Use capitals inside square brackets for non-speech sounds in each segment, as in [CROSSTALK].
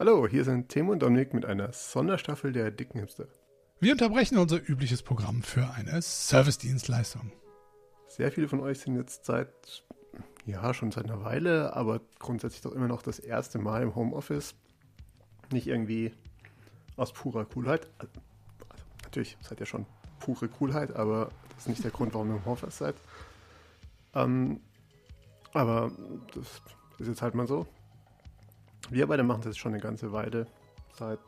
Hallo, hier sind Timo und Dominik mit einer Sonderstaffel der Dicken Hipster. Wir unterbrechen unser übliches Programm für eine Servicedienstleistung. Sehr viele von euch sind jetzt seit, ja, schon seit einer Weile, aber grundsätzlich doch immer noch das erste Mal im Homeoffice. Nicht irgendwie aus purer Coolheit. Also, natürlich seid ihr schon pure Coolheit, aber das ist nicht der Grund, warum ihr im Homeoffice seid. Ähm, aber das ist jetzt halt mal so. Wir beide machen das schon eine ganze Weile. Seit,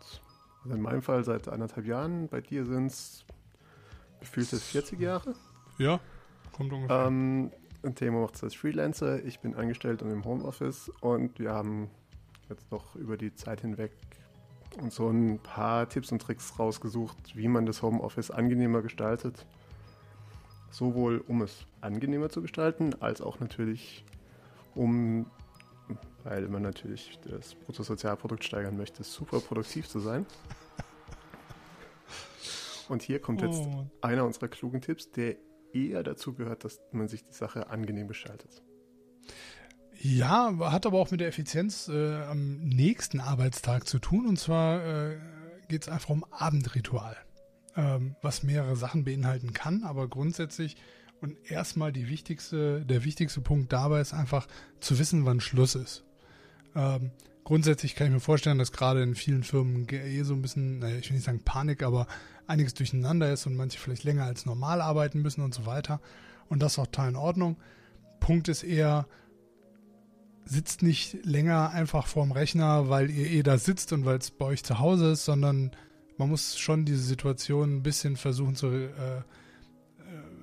also in meinem Fall seit anderthalb Jahren. Bei dir sind es gefühlt 40 Jahre. Ja, kommt ungefähr. Ähm, Thema macht es als Freelancer. Ich bin angestellt und im Homeoffice. Und wir haben jetzt noch über die Zeit hinweg uns so ein paar Tipps und Tricks rausgesucht, wie man das Homeoffice angenehmer gestaltet. Sowohl um es angenehmer zu gestalten, als auch natürlich um weil man natürlich das Bruttosozialprodukt steigern möchte, super produktiv zu sein. Und hier kommt jetzt oh. einer unserer klugen Tipps, der eher dazu gehört, dass man sich die Sache angenehm gestaltet. Ja, hat aber auch mit der Effizienz äh, am nächsten Arbeitstag zu tun. Und zwar äh, geht es einfach um Abendritual, ähm, was mehrere Sachen beinhalten kann, aber grundsätzlich und erstmal die wichtigste, der wichtigste Punkt dabei ist einfach zu wissen, wann Schluss ist. Ähm, grundsätzlich kann ich mir vorstellen, dass gerade in vielen Firmen eh so ein bisschen, naja, ich will nicht sagen Panik, aber einiges durcheinander ist und manche vielleicht länger als normal arbeiten müssen und so weiter. Und das ist auch total in Ordnung. Punkt ist eher, sitzt nicht länger einfach vorm Rechner, weil ihr eh da sitzt und weil es bei euch zu Hause ist, sondern man muss schon diese Situation ein bisschen versuchen zu äh,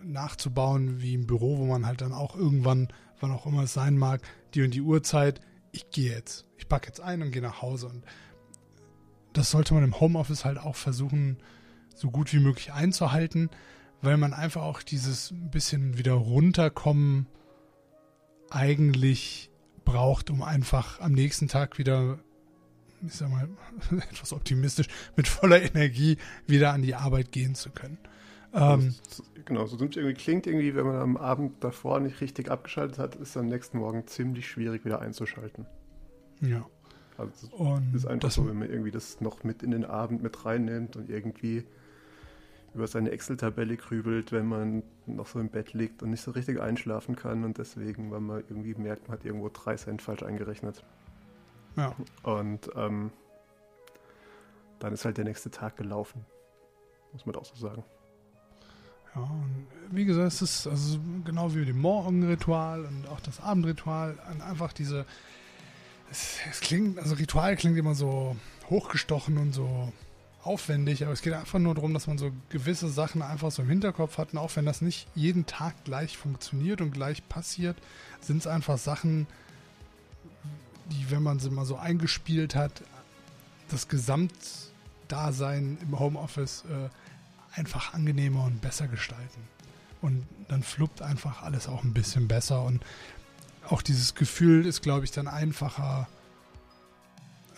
nachzubauen, wie im Büro, wo man halt dann auch irgendwann, wann auch immer es sein mag, die und die Uhrzeit, ich gehe jetzt, ich packe jetzt ein und gehe nach Hause. Und das sollte man im Homeoffice halt auch versuchen, so gut wie möglich einzuhalten, weil man einfach auch dieses bisschen wieder runterkommen eigentlich braucht, um einfach am nächsten Tag wieder, ich sag mal, [LAUGHS] etwas optimistisch, mit voller Energie wieder an die Arbeit gehen zu können. Ähm, genau, so irgendwie klingt irgendwie, wenn man am Abend davor nicht richtig abgeschaltet hat, ist am nächsten Morgen ziemlich schwierig wieder einzuschalten. Ja. Also und ist einfach so, wenn man irgendwie das noch mit in den Abend mit reinnimmt und irgendwie über seine Excel-Tabelle grübelt, wenn man noch so im Bett liegt und nicht so richtig einschlafen kann und deswegen, weil man irgendwie merkt, man hat irgendwo drei Cent falsch eingerechnet. Ja. Und ähm, dann ist halt der nächste Tag gelaufen. Muss man auch so sagen. Ja, und wie gesagt, es ist also genau wie dem Morgenritual und auch das Abendritual, einfach diese. Es, es, klingt, also Ritual klingt immer so hochgestochen und so aufwendig, aber es geht einfach nur darum, dass man so gewisse Sachen einfach so im Hinterkopf hat und auch wenn das nicht jeden Tag gleich funktioniert und gleich passiert, sind es einfach Sachen, die, wenn man sie mal so eingespielt hat, das Gesamtdasein im Homeoffice äh, einfach angenehmer und besser gestalten. Und dann fluppt einfach alles auch ein bisschen besser und auch dieses Gefühl ist, glaube ich, dann einfacher,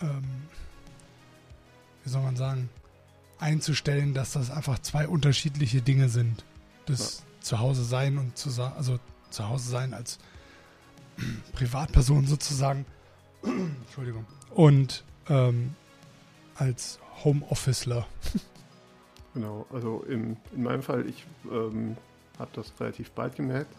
ähm, wie soll man sagen, einzustellen, dass das einfach zwei unterschiedliche Dinge sind. Das ja. Zuhause sein und zu, also zu Hause sein als [CLEARS THROAT] Privatperson sozusagen. [CLEARS THROAT] Entschuldigung. Und ähm, als Homeofficeler. [LAUGHS] Genau, also in, in meinem Fall, ich ähm, habe das relativ bald gemerkt,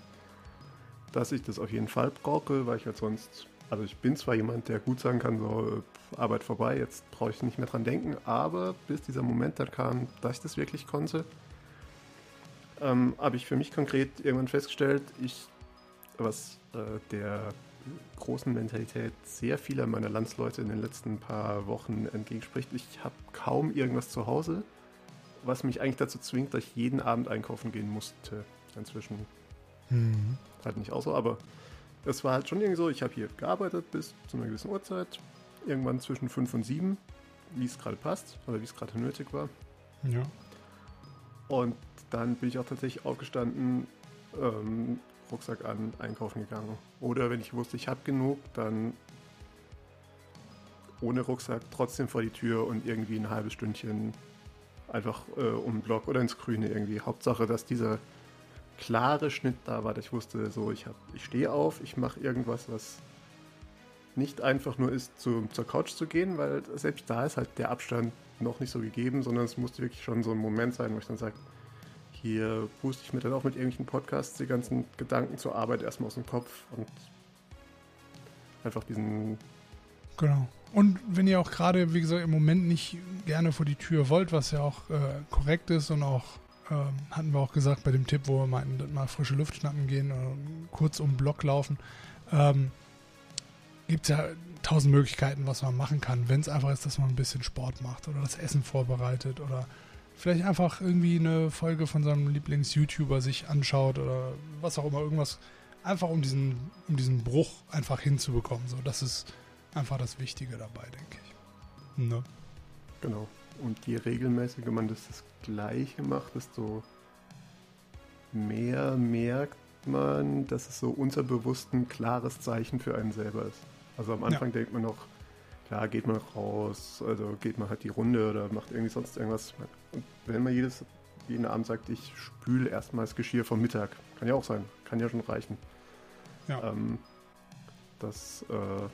dass ich das auf jeden Fall brauche, weil ich halt sonst, also ich bin zwar jemand, der gut sagen kann, so Arbeit vorbei, jetzt brauche ich nicht mehr dran denken, aber bis dieser Moment dann kam, dass ich das wirklich konnte, ähm, habe ich für mich konkret irgendwann festgestellt, ich, was äh, der großen Mentalität sehr vieler meiner Landsleute in den letzten paar Wochen entgegenspricht, ich habe kaum irgendwas zu Hause was mich eigentlich dazu zwingt, dass ich jeden Abend einkaufen gehen musste. Inzwischen mhm. halt nicht auch so, aber es war halt schon irgendwie so, ich habe hier gearbeitet bis zu einer gewissen Uhrzeit, irgendwann zwischen 5 und 7, wie es gerade passt oder wie es gerade nötig war. Ja. Und dann bin ich auch tatsächlich aufgestanden, ähm, Rucksack an, einkaufen gegangen. Oder wenn ich wusste, ich habe genug, dann ohne Rucksack trotzdem vor die Tür und irgendwie ein halbes Stündchen einfach äh, um den Block oder ins Grüne irgendwie. Hauptsache, dass dieser klare Schnitt da war, dass ich wusste, so ich, ich stehe auf, ich mache irgendwas, was nicht einfach nur ist, zu, zur Couch zu gehen, weil selbst da ist halt der Abstand noch nicht so gegeben, sondern es musste wirklich schon so ein Moment sein, wo ich dann sage, hier puste ich mir dann auch mit irgendwelchen Podcasts die ganzen Gedanken zur Arbeit erstmal aus dem Kopf und einfach diesen. Genau. Und wenn ihr auch gerade, wie gesagt, im Moment nicht gerne vor die Tür wollt, was ja auch äh, korrekt ist und auch ähm, hatten wir auch gesagt bei dem Tipp, wo wir meinten, mal frische Luft schnappen gehen oder kurz um den Block laufen, ähm, gibt es ja tausend Möglichkeiten, was man machen kann, wenn es einfach ist, dass man ein bisschen Sport macht oder das Essen vorbereitet oder vielleicht einfach irgendwie eine Folge von seinem Lieblings-YouTuber sich anschaut oder was auch immer, irgendwas, einfach um diesen, um diesen Bruch einfach hinzubekommen. So, das ist einfach das Wichtige dabei, denke ich. Ne? Genau. Und je regelmäßiger man das, das Gleiche macht, desto mehr merkt man, dass es so unterbewusst ein klares Zeichen für einen selber ist. Also am Anfang ja. denkt man noch, klar, geht man raus, also geht man halt die Runde oder macht irgendwie sonst irgendwas. Und wenn man jedes, jeden Abend sagt, ich spüle erstmal das Geschirr vom Mittag, kann ja auch sein, kann ja schon reichen. Ja. Ähm, das äh,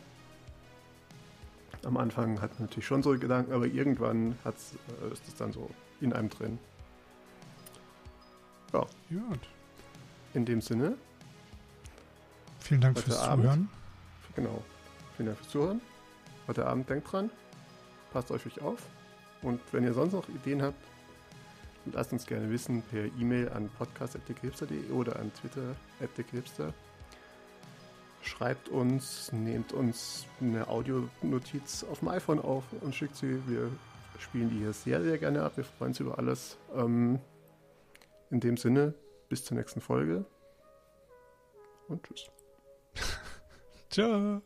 am Anfang hat man natürlich schon so Gedanken, aber irgendwann hat's, äh, ist es dann so in einem drin. Ja. Gut. In dem Sinne. Vielen Dank fürs Abend, Zuhören. Genau. Vielen Dank fürs Zuhören. Heute Abend denkt dran. Passt euch auf. Und wenn ihr sonst noch Ideen habt, lasst uns gerne wissen per E-Mail an podcast.dekrebster.de oder an Twitter at Schreibt uns, nehmt uns eine Audionotiz auf dem iPhone auf und schickt sie. Wir spielen die hier sehr, sehr gerne ab. Wir freuen uns über alles. Ähm, in dem Sinne, bis zur nächsten Folge und tschüss. [LAUGHS] Ciao.